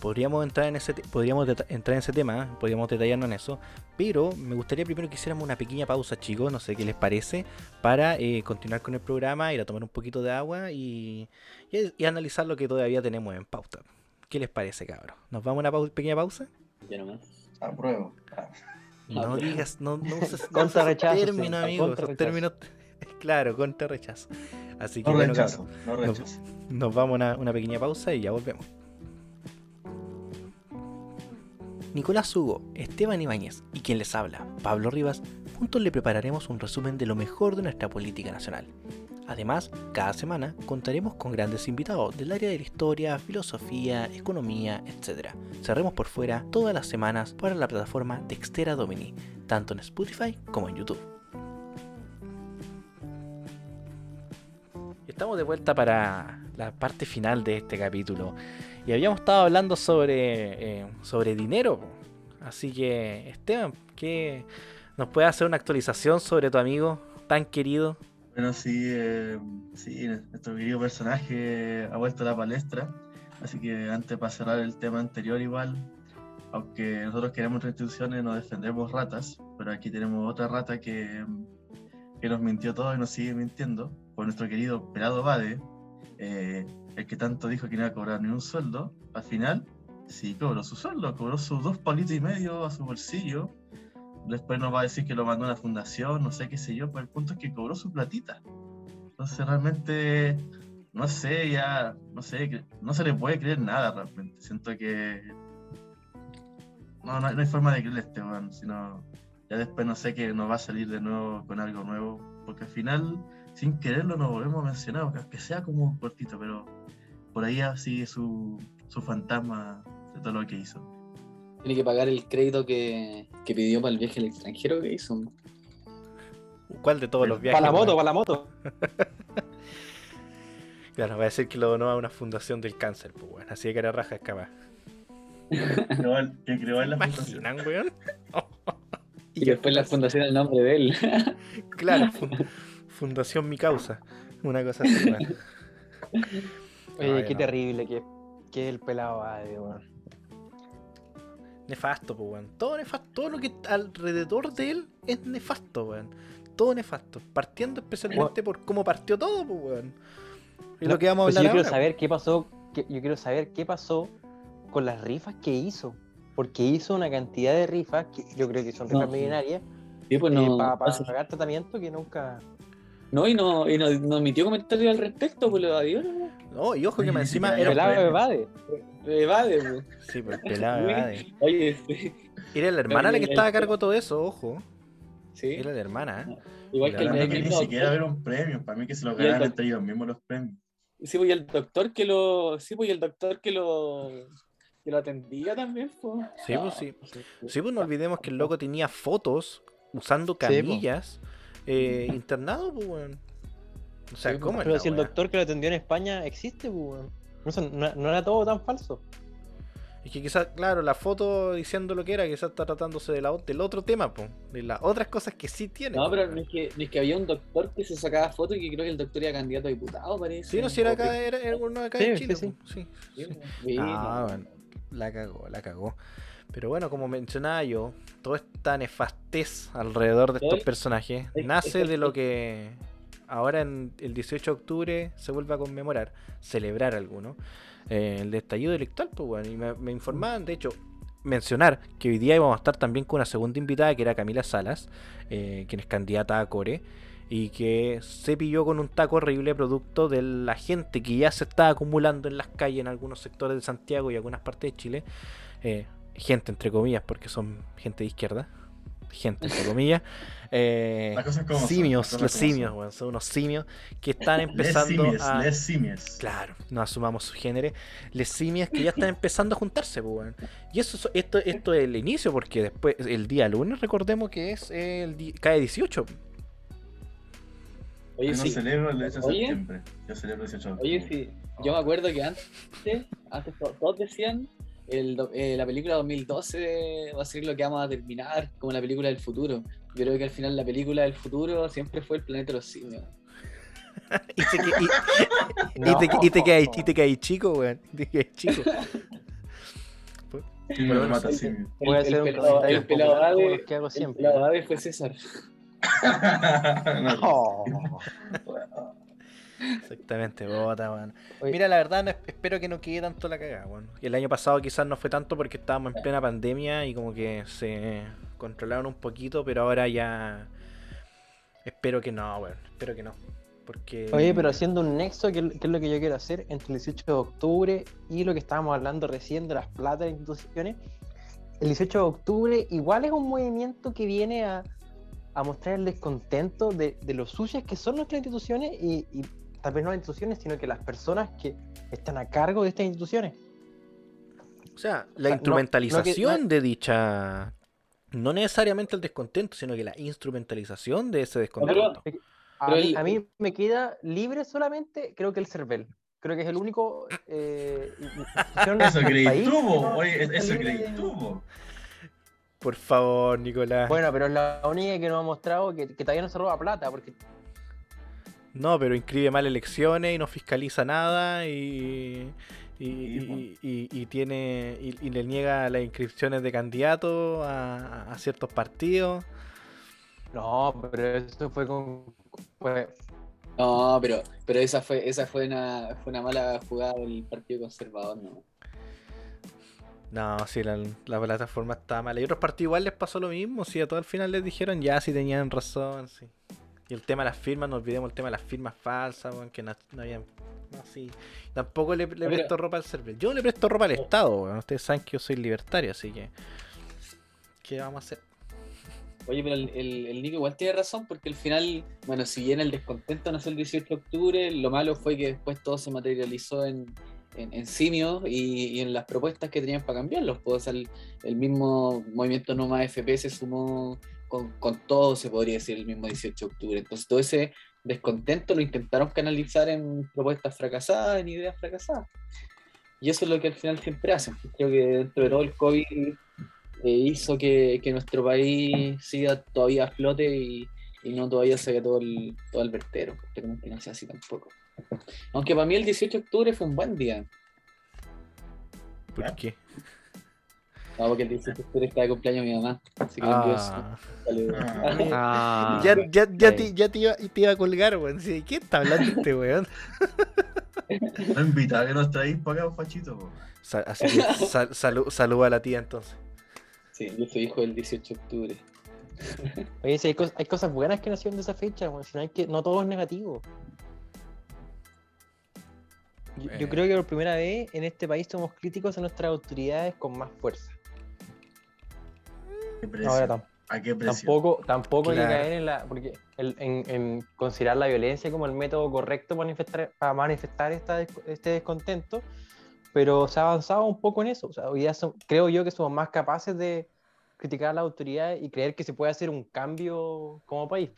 Podríamos entrar en ese podríamos entrar en ese tema, ¿eh? podríamos detallarnos en eso, pero me gustaría primero que hiciéramos una pequeña pausa, chicos, no sé qué les parece, para eh, continuar con el programa, ir a tomar un poquito de agua y, y, y analizar lo que todavía tenemos en pauta. ¿Qué les parece, cabrón? ¿Nos vamos a una pau- pequeña pausa? Ya nomás. Apruebo. No Ah, digas, no, no <laughs> uses, no uses rechazo, término, señor, amigo, contra esos términos, claro, contra rechazo. Así que No bueno, rechazo, cabrón, no rechazo. nos vamos a una, una pequeña pausa y ya volvemos. Nicolás Hugo, Esteban Ibáñez y quien les habla, Pablo Rivas, juntos le prepararemos un resumen de lo mejor de nuestra política nacional. Además, cada semana contaremos con grandes invitados del área de la historia, filosofía, economía, etc. Cerremos por fuera todas las semanas para la plataforma Dextera Domini, tanto en Spotify como en YouTube. Estamos de vuelta para la parte final de este capítulo. Y habíamos estado hablando sobre, eh, sobre dinero. Así que, Esteban, ¿qué nos puede hacer una actualización sobre tu amigo tan querido? Bueno, sí, eh, sí, nuestro querido personaje ha vuelto a la palestra. Así que antes, para cerrar el tema anterior, igual, aunque nosotros queremos instituciones, no defendemos ratas, pero aquí tenemos otra rata que, que nos mintió todo y nos sigue mintiendo, por nuestro querido Pelado Bade, eh, el que tanto dijo que no iba a cobrar ni un sueldo, al final sí cobró su sueldo, cobró sus dos palitos y medio a su bolsillo, después nos va a decir que lo mandó a una fundación, no sé qué sé yo, pero el punto es que cobró su platita. Entonces realmente, no sé, ya, no sé, no se le puede creer nada realmente. Siento que no, no, hay forma de creerle este weón, sino ya después no sé que nos va a salir de nuevo con algo nuevo, porque al final, sin quererlo, nos volvemos a mencionar, aunque sea como un cortito, pero por ahí sigue su, su fantasma de todo lo que hizo. Tiene que pagar el crédito que, que pidió para el viaje al extranjero que hizo. ¿Cuál de todos los viajes? Para la moto, para la moto. claro, va a decir que lo donó a una fundación del cáncer, pues bueno, así de cara raja es capaz. <laughs> que creó en la ¿Imaginan, weón? y después la fundación el nombre de él. <laughs> claro, <laughs> Fundación Mi Causa. Una cosa así. <laughs> Oye, qué terrible que, que el pelado va, weón. Nefasto, pues, weón. Todo nefasto. Todo lo que alrededor de él es nefasto, weón. Todo nefasto. Partiendo especialmente por cómo partió todo, pues, weón. Y lo que vamos a pues hablar yo quiero saber qué pasó. yo quiero saber qué pasó con las rifas que hizo. Porque hizo una cantidad de rifas, que yo creo que son rifas millonarias, pues eh, para pagar tratamiento que nunca. No, y no, y no, no emitió comentarios al respecto, pues lo evadió, ¿no? No, y ojo que me <laughs> encima era. Pelado evade. Evade, pues. Sí, pues pelado <laughs> evade. Oye, sí. Era la hermana la que estaba a cargo de todo eso, ojo. Sí. Era la hermana. ¿eh? Igual que el que ni siquiera ver un premio, para mí que se lo ganaron entre ellos mismos los premios. Sí, pues y el doctor que lo. Sí, pues y el doctor que lo que lo atendía también, pues. Sí, pues sí. Sí, pues no olvidemos que el loco tenía fotos usando camillas eh, internado, pues, weón. O sea, ¿cómo Pero si el doctor que lo atendió en España existe, pues, weón. No, era todo tan falso. Es que quizás, claro, la foto diciendo lo que era, quizás está tratándose de la, del otro tema, pues, de las otras cosas que sí tiene. No, pero no es, que, no es que había un doctor que se sacaba fotos y que creo que el doctor era candidato a diputado, parece. Sí, no, si era acá, era, era uno acá en Chile. Sí, sí. sí. Ah, bueno la cagó, la cagó. Pero bueno, como mencionaba yo, toda esta nefastez alrededor de estos personajes nace de lo que ahora en el 18 de octubre se vuelve a conmemorar, celebrar alguno, eh, el estallido electoral, pues bueno, y me, informaban, de hecho, mencionar que hoy día íbamos a estar también con una segunda invitada que era Camila Salas, eh, quien es candidata a Core, y que se pilló con un taco horrible producto de la gente que ya se está acumulando en las calles en algunos sectores de Santiago y algunas partes de Chile. Eh, gente, entre comillas, porque son gente de izquierda. Gente, entre comillas. Eh, simios, los simios, son unos simios que están empezando les a. Les simios. Claro, no asumamos su género. Les simios que ya están <laughs> empezando a juntarse, pues, Y eso, esto, esto es el inicio, porque después, el día lunes, recordemos que es el cae 18. Oye, yo no celebro el 18 de septiembre. Yo celebro el 18 de octubre. Oye, sí. Yo me acuerdo que antes, antes todos decían el, eh, la película 2012 va a ser lo que vamos a terminar como la película del futuro. Yo creo que al final la película del futuro siempre fue el planeta de los simios. <laughs> y te, y, no. y, te, y te quedas <laughs> y te quedas chico, weón. Te quedas chico. Me lo mata simio. Voy a hacer un pelado, el pelado ave, que hago siempre. El pelado ave fue César. <laughs> Exactamente, bota, Mira, la verdad, espero que no quede tanto la cagada, bueno. El año pasado quizás no fue tanto porque estábamos en plena pandemia y como que se controlaron un poquito, pero ahora ya. Espero que no, bueno. Espero que no. Porque... Oye, pero haciendo un nexo, que, es lo que yo quiero hacer entre el 18 de octubre y lo que estábamos hablando recién de las platas de instituciones. El 18 de octubre igual es un movimiento que viene a, a mostrar el descontento de, de lo sucias que son nuestras instituciones y, tal vez no las instituciones, sino que las personas que están a cargo de estas instituciones. O sea, la instrumentalización de dicha. No necesariamente el descontento, sino que la instrumentalización de ese descontento. a, mí, me queda libre solamente, creo que el CERVEL. Creo que es el único. Eh, eso creí tuvo, oye, eso creí tuvo. Por favor, Nicolás. Bueno, pero es la única que nos ha mostrado que, todavía no se roba plata, porque... No, pero inscribe mal elecciones y no fiscaliza nada y, Y, Sí, y- y- y tiene y, y le niega las inscripciones de candidato a, a ciertos partidos. No, pero eso fue con. Fue, No, pero, pero esa fue, esa fue una, fue una mala jugada del Partido Conservador, ¿no? No, sí, la, la plataforma está mala. Y otros partidos igual les pasó lo mismo. Sí, a todo al final les dijeron ya si tenían razón. Sí. Y el tema de las firmas, no olvidemos el tema de las firmas falsas, weón, que no, no habían. No, sí. Tampoco le, presto ropa al server. Yo le presto ropa al Estado, weón. Ustedes saben que yo soy libertario, así que. ¿Qué vamos a hacer? Oye, pero el, el, el Nico igual tiene razón, porque al final, bueno, si bien el descontento nació el 18 de octubre, lo malo fue que después todo se materializó en, en, en simios y, y en las propuestas que tenían para cambiarlos. Pues, o sea, el, el mismo movimiento No Más FP se sumó con, con todo, se podría decir, el mismo 18 de octubre. Entonces, todo ese descontento lo intentaron canalizar en propuestas fracasadas, en ideas fracasadas. Y eso es lo que al final siempre hacen. Creo que dentro de todo el COVID eh, hizo que, que nuestro país siga todavía a flote y, y no todavía se vea todo el, todo el vertero. Esperemos que no sea así tampoco. Aunque para mí el 18 de octubre fue un buen día. ¿Por qué? No, porque el 18 de octubre está de cumpleaños mi mamá. Así que Ah. Ah. Ah, ya ya, ya, sí. te, ya te, iba, te iba a colgar, weón. Sí, ¿Qué está hablando este weón? No invitaba que nos traéis para acá, Fachito. po. Sa- así que sal- salu- saluda a la tía entonces. Sí, yo soy hijo del 18 de octubre. Oye, sí, hay, cos- hay cosas buenas que nacieron de esa fecha, weón, si no, hay que, no todo es negativo. Yo, yo Eh. creo que por primera vez en este país somos críticos a nuestras autoridades con más fuerza. ¿Qué precio? Ahora tam- ¿A qué precio? tampoco, tampoco hay que caer en la. Porque el- en, en considerar la violencia como el método correcto para manifestar, para manifestar esta este descontento, pero se ha avanzado un poco en eso. O sea, hoy día son- creo yo que somos más capaces de criticar a la autoridad y creer que se puede hacer un cambio como país.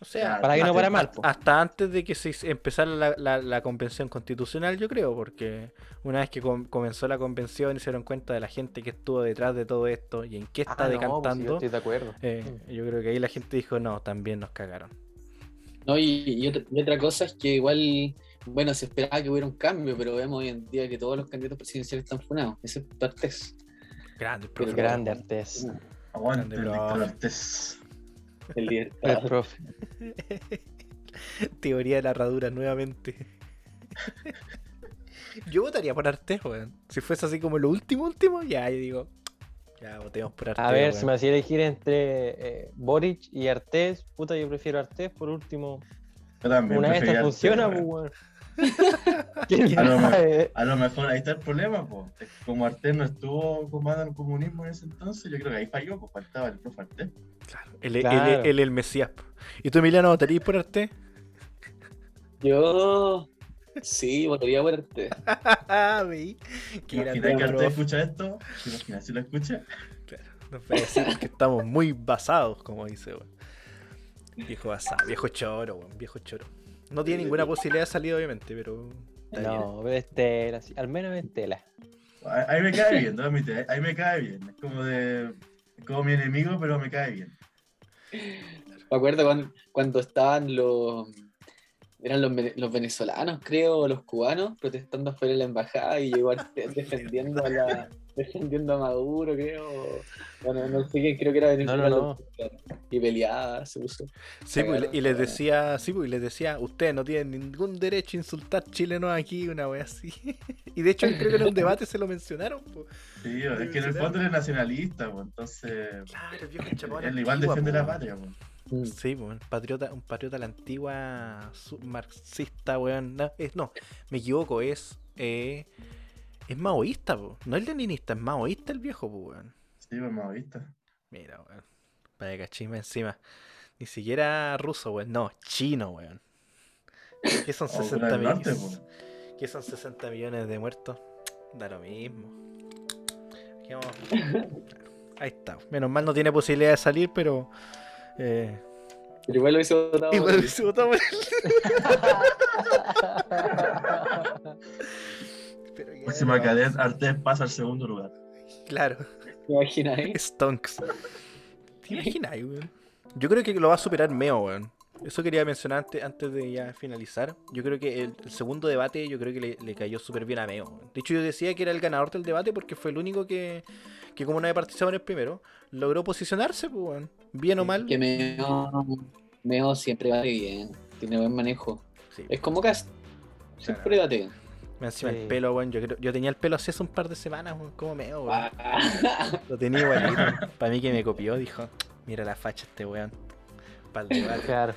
O sea, Para que no hasta- para mal. po. hasta antes de que se empezara la, la- la convención constitucional, yo creo, porque una vez que com- comenzó la convención y se dieron cuenta de la gente que estuvo detrás de todo esto y en qué está Ah, no, pues sí, yo decantando, estoy de acuerdo. eh, Mm. yo creo que ahí la gente dijo, no, también nos cagaron. No, y, y otra, y otra cosa es que igual, bueno, se esperaba que hubiera un cambio, pero vemos hoy en día que todos los candidatos presidenciales están funados, excepto Artés. Grande, el Pero profe. Grande Artés. Aguante, Grande. Artés. El <laughs> El libertad. profe. <laughs> Teoría de la herradura nuevamente. <laughs> yo votaría por Artés, weón. Si fuese así como lo último, último, ya, yo digo, ya votemos por Artés. A ver, weón. si me hacía elegir entre eh, Boric y Artés, puta, yo prefiero Artés. Por último, Yo también una estas Artés, funciona, weón. pues, weón. <laughs> ¿Quién A lo mejor- sabe? A lo mejor ahí está el problema, pues. Como Artés no estuvo comandando el comunismo en ese entonces, yo creo que ahí falló, pues faltaba el profe Artés. Claro, él, él- Claro. él- él el Mesías. po. ¿Y tú, Emiliano, votarías por Artés? Yo sí, votaría por Artés. <laughs> ¿Te imaginas que Artés escucha esto? ¿Te imaginas si lo escucha? Claro, va a decir que estamos muy basados, como dice. Viejo basado, viejo choro, weón, viejo choro. No tiene ninguna posibilidad de salir, obviamente, pero. No, pero es tela, sí, al menos es tela. Ahí me cae bien, no ahí- ahí me cae bien. Es como de. como mi enemigo, pero me cae bien. Me acuerdo cuando, cuando estaban los. Eran los, los venezolanos, creo, o los cubanos, protestando afuera de la embajada y llegó <laughs> defendiendo a la, <laughs> defendiendo a Maduro, creo. Bueno, no sé quién, creo que era venezolano. no. Y peleaba, se puso. Sí, pues, y le- y les decía, sí, pues, y les decía, ustedes no tienen ningún derecho a insultar chilenos aquí, una wea así. <laughs> Y de hecho, creo que en un <laughs> debate se lo mencionaron, pues. Sí, es que en el fondo eres nacionalista, pues entonces. Claro, el viejo chapón Él igual defiende po, la weón. patria, pues. Sí, pues, un patriota, un patriota a la antigua marxista, weón. No, es, no, me equivoco, es. eh, es maoísta, po. No es leninista, es maoísta el viejo, pues, weón. Sí, pues maoísta. Mira, weón. Vaya cachimba encima. Ni siquiera ruso, weón. No, chino, weón. ¿Qué son O 60 Corea del Norte, millones? ¿Qué son 60 millones de muertos? Da lo mismo. Aquí vamos. <laughs> Ahí está. Menos mal no tiene posibilidad de salir, pero. Eh, Pero igual lo hizo votado. igual por- hubiese <laughs> <laughs> no. cadena, Artés pasa al segundo lugar. Claro. ¿Te imaginas ahí? Stonks. ¿Te imaginas, weón? Yo creo que lo va a superar Meo, weón. Eso quería mencionar antes, antes de ya finalizar. Yo creo que el, el segundo debate, yo creo que le, le cayó súper bien a Meo. De hecho, yo decía que era el ganador del debate porque fue el único que, que como no había participado en el primero, logró posicionarse, pues, weón. bien o mal. Que Meo, Meo siempre bate bien, tiene buen manejo. Sí. Es como Cast, siempre bate bien. Me encima el pelo, weón. Yo, creo- yo tenía el pelo así hace un par de semanas, weón. Como Meo, weón. Ah. Lo tenía igualito. <laughs> Para mí que me copió, dijo, mira la facha este weón. Para el debate. <laughs> Claro.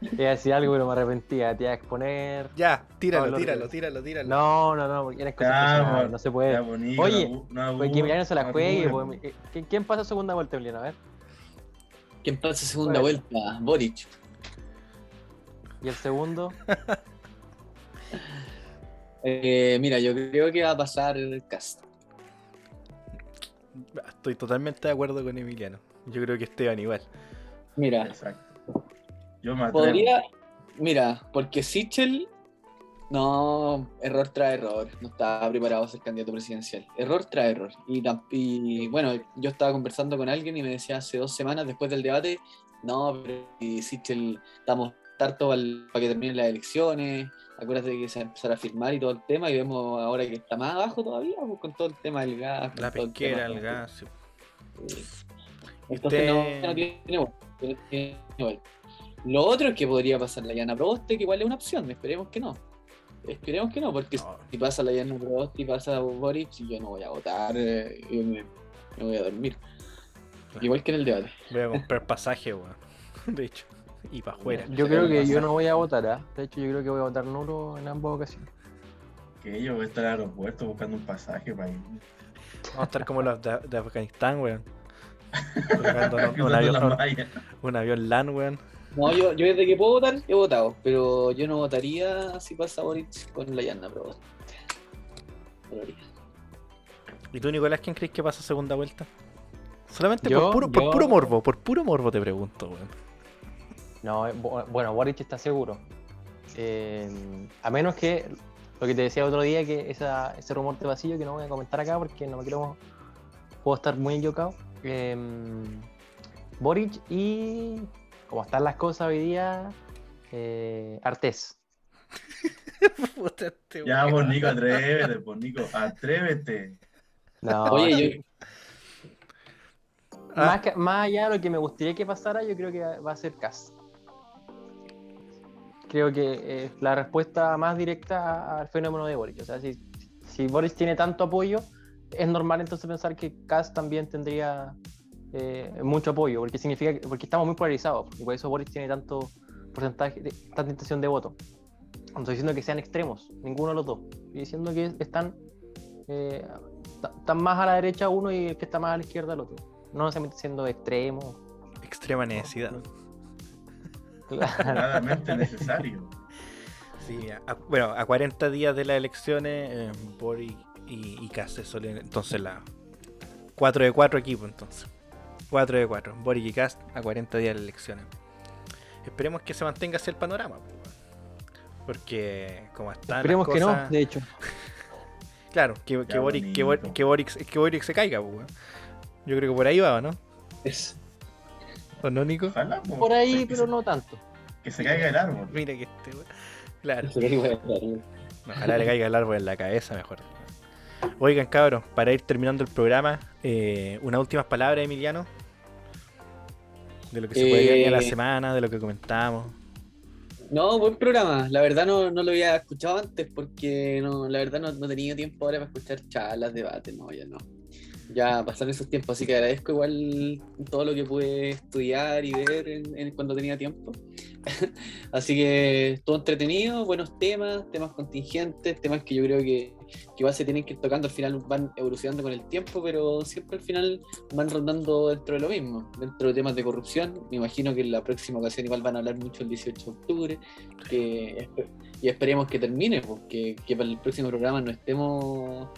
Iba a decir algo, pero me arrepentía. Te iba a exponer. Ya, tíralo, No, lo tíralo, tíralo, tíralo. No, no, no, porque eres personales, bueno, no se puede. Bonito, Oye, no no Pues que Emiliano se la no juegue. pues, eh, ¿quién- ¿Quién pasa segunda vuelta, Emiliano? A ver. ¿Quién pasa segunda vuelta? Boric. Y el segundo, <laughs> Eh, mira, yo creo que va a pasar Cast. Estoy totalmente de acuerdo con Emiliano. Yo creo que Esteban igual. Mira, Exacto. Yo me atrevo. podría. Mira, porque Sichel. No, error trae error. No estaba preparado a ser candidato presidencial. Error trae error. Y, bueno, yo estaba conversando con alguien y me decía hace dos semanas después del debate: No, pero si Sichel estamos tarto para que terminen las elecciones. Acuérdate que se va a empezar a firmar y todo el tema. Y vemos ahora que está más abajo todavía pues, con todo el tema del gas. La el pesquera, el gas. sí. entonces no, Usted- no tiene no tiene. Lo otro es que podría pasar la Llana Proboste, que igual es una opción, esperemos que no. Esperemos que no, porque si pasa la Llana Proboste y pasa Boric, yo no voy a votar, eh, yo me, me voy a dormir. Claro. Igual que en el debate. Voy a comprar pasaje, weón. <laughs> De hecho. Y para afuera. yo creo que yo no voy a votar. ¿ah? De hecho, yo creo que voy a votar nulo en ambas ocasiones. Que yo voy a estar al aeropuerto buscando un pasaje para ir. Vamos a estar como los de, de Afganistán, weón. <laughs> Un, un avión, la un, avión LAN, weón. No, yo, yo desde que puedo votar, he votado, pero yo no votaría si pasa Boric con la Llana. Votaría. ¿Y tú, Nicolás, quién crees que pasa segunda vuelta? Solamente Yo- por, puro, por puro morbo, por puro morbo te pregunto, weón. No, bueno, Boric está seguro. Eh, a menos que lo que te decía el otro día, que esa, ese rumor de vacío que no voy a comentar acá porque no me quiero. Puedo estar muy equivocado. Eh, Boric y. Como están las cosas hoy día, eh, Artés. <laughs> Puta este Ya, weón. pues Nico, atrévete, pues Nico, atrévete. No, Oye, yo, Ah. más, que- más allá de lo que me gustaría que pasara, yo creo que va a ser Cas. Creo que es la respuesta más directa al fenómeno de Boric. O sea, si, si Boric tiene tanto apoyo, es normal entonces pensar que Cas también tendría eh, mucho apoyo, porque significa que- porque estamos muy polarizados, y por eso Boric tiene tanto porcentaje, de- tanta intención de voto. No estoy diciendo que sean extremos, ninguno de los dos. Estoy diciendo que están, eh, están más a la derecha uno y el que está más a la izquierda el otro. No necesariamente siendo extremos. Extrema necesidad. Claramente necesario. Sí, a- bueno, a 40 días de las elecciones, eh, Boric y, y Kast se suelen- entonces la 4 de 4 equipos entonces. 4 de 4. Boric y Cast a 40 días de las elecciones. Esperemos que se mantenga así el panorama. weón. Porque como están Esperemos las que no, de hecho. <laughs> Claro, que, Boric, que, Boric, que Boric se caiga, weón. Yo creo que por ahí va, ¿o ¿no? es, ¿O no, Nico? Ojalá, pues, Por ahí, pero se- no tanto. Que se caiga el árbol. Mira que este, weón. Claro. Ojalá le caiga el árbol en la cabeza mejor. Oigan, cabros, para ir terminando el programa, eh, unas últimas palabras, Emiliano. De lo que se puede venir a la Eh. semana, de lo que comentamos. No, buen programa. La verdad no, no lo había escuchado antes porque no, la verdad no, no tenía tiempo ahora para escuchar charlas, debates, no, ya no. Ya pasaron esos tiempos, así que agradezco igual todo lo que pude estudiar y ver en- en- cuando tenía tiempo. <laughs> así que estuvo entretenido, buenos temas, temas contingentes, temas que yo creo que, que igual se tienen que ir tocando, al final van evolucionando con el tiempo, pero siempre al final van rondando dentro de lo mismo, dentro de temas de corrupción. Me imagino que en la próxima ocasión igual van a hablar mucho el 18 de octubre, que y esperemos que termine, porque que para el próximo programa no estemos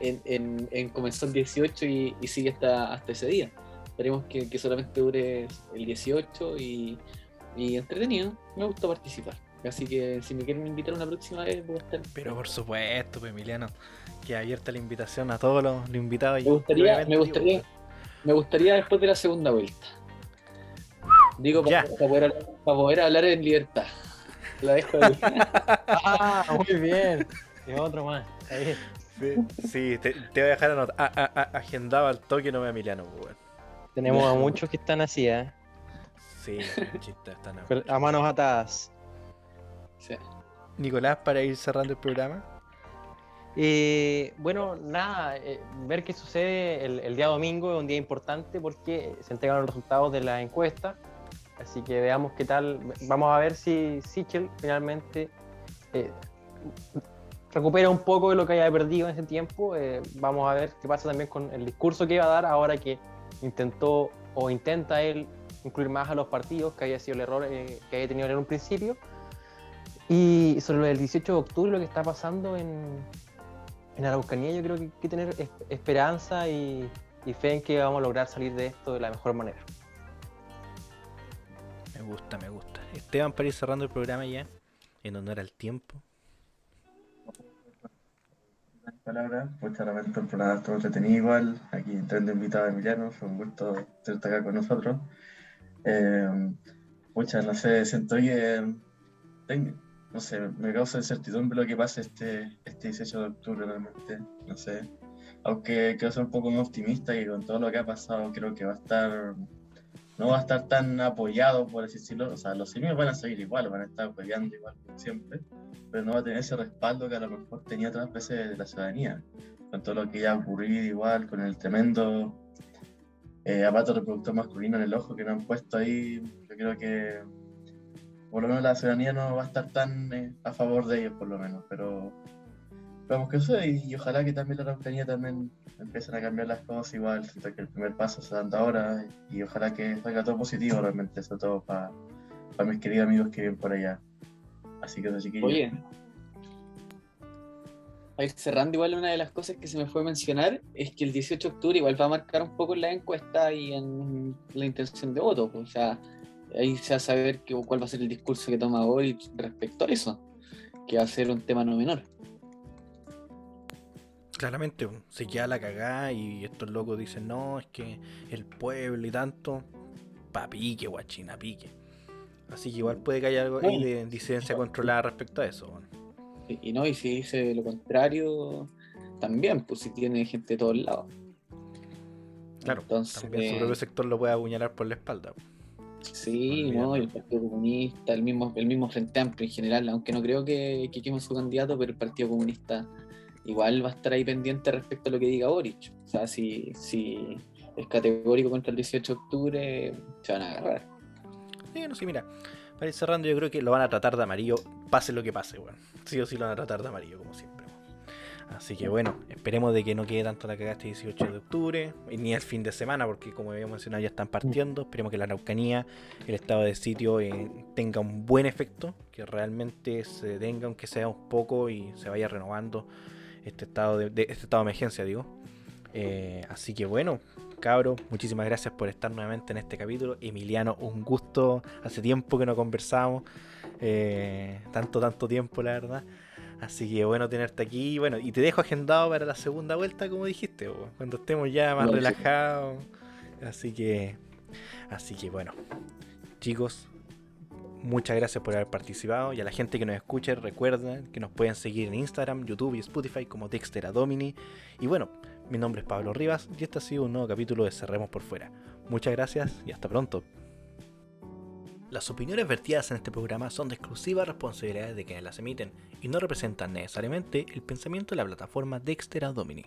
en, en, en comenzó el 18 y, y sigue hasta, hasta ese día. Esperemos que, que solamente dure el 18 y, y entretenido. Me gustó participar. Así que si me quieren invitar una próxima vez, voy a estar. Pero por supuesto, pues, Emiliano, que abierta la invitación a todos los, los invitados. Me gustaría, me gustaría, me gustaría después de la segunda vuelta. Digo, Ya. para, poder, para poder hablar en libertad. La dejo ahí. <laughs> Ah, muy bien. Y otro más. Ahí. Sí, sí, te, te voy a dejar anot- a- a- a- agendado al toque, no me Emiliano, pues, weón. Tenemos a muchos que están así, ¿eh? Sí, A manos atadas. Sí. Nicolás, para ir cerrando el programa. Eh, bueno, nada, eh, ver qué sucede el, el día domingo es un día importante porque se entregan los resultados de la encuesta. Así que veamos qué tal. Vamos a ver si Sichel finalmente eh, recupera un poco de lo que haya perdido en ese tiempo. Eh, vamos a ver qué pasa también con el discurso que iba a dar ahora que intentó o intenta él incluir más a los partidos, que había sido el error eh, que había tenido en un principio. Y sobre lo del 18 de octubre, lo que está pasando en, en Araucanía, yo creo que hay que tener es- esperanza y, y fe en que vamos a lograr salir de esto de la mejor manera. Me gusta, me gusta. Esteban, para ir cerrando el programa ya, en honor al tiempo. Palabras, pues lamento el programa estuvo entretenido igual, aquí entrando invitado a Emiliano, fue un gusto tenerte acá con nosotros. Eh, pucha, no sé, siento que no sé, me causa incertidumbre lo que pase este, este 18 de octubre realmente, no sé. Aunque quiero ser un poco más optimista y con todo lo que ha pasado creo que va a estar, no va a estar tan apoyado, por así decirlo, o sea, los simios van a seguir igual, van a estar apoyando igual como siempre, pero no va a tener ese respaldo que a lo mejor tenía otras veces la ciudadanía, con todo lo que ya ha ocurrido igual, con el tremendo eh, aparato reproductor masculino en el ojo que nos han puesto ahí, yo creo que por lo menos la ciudadanía no va a estar tan eh, a favor de ellos por lo menos, pero vamos que y, ojalá que también la Araucanía también empiecen a cambiar las cosas igual, siento que el primer paso se dando ahora y ojalá que salga todo positivo realmente, sobre todo para mis queridos amigos que viven por allá. Así que eso chiquillos. Oye, a ir cerrando igual una de las cosas que se me fue a mencionar es que el 18 de octubre igual va a marcar un poco en la encuesta y en la intención de voto. pues, o sea, ahí se va a saber que, cuál va a ser el discurso que toma Boric respecto a eso, que va a ser un tema no menor. Claramente, se queda la cagada y estos locos dicen, no, es que el pueblo y tanto, pa' pique, guachina, pique. Así que igual puede que haya algo ahí de disidencia controlada respecto a eso. Y, y no, y si dice lo contrario, también, pues si tiene gente de todos lados. Claro, Entonces, también su propio sector lo puede apuñalar por la espalda. Sí. ¿no? El Partido Comunista, el mismo, el mismo Frente Amplio en general, aunque no creo que, que queme su candidato, pero el Partido Comunista igual va a estar ahí pendiente respecto a lo que diga Boric. O sea, si, si es categórico contra el 18 de octubre, se van a agarrar. Sí, no sé, mira, para ir cerrando, yo creo que lo van a tratar de amarillo, pase lo que pase, weón. Sí o sí lo van a tratar de amarillo, como siempre. Así que bueno, esperemos de que no quede tanto la cagada este 18 de octubre, ni el fin de semana, porque como había mencionado ya están partiendo. Esperemos que la Araucanía, el estado de sitio, eh, tenga un buen efecto, que realmente se detenga, aunque sea un poco, y se vaya renovando este estado de, de- este estado de emergencia, digo. Eh, así que bueno, cabros, muchísimas gracias por estar nuevamente en este capítulo. Emiliano, un gusto. Hace tiempo que no conversamos. eh, tanto, tanto tiempo, la verdad. Así que bueno tenerte aquí. Bueno, y te dejo agendado para la segunda vuelta, como dijiste, cuando estemos ya más sí. relajados. Así que, así que bueno, chicos, muchas gracias por haber participado. Y a la gente que nos escuche, recuerden que nos pueden seguir en Instagram, YouTube y Spotify como Dexter Domini. Y bueno, mi nombre es Pablo Rivas y este ha sido un nuevo capítulo de Cerremos por Fuera. Muchas gracias y hasta pronto. Las opiniones vertidas en este programa son de exclusiva responsabilidad de quienes las emiten y no representan necesariamente el pensamiento de la plataforma Dexter Domini.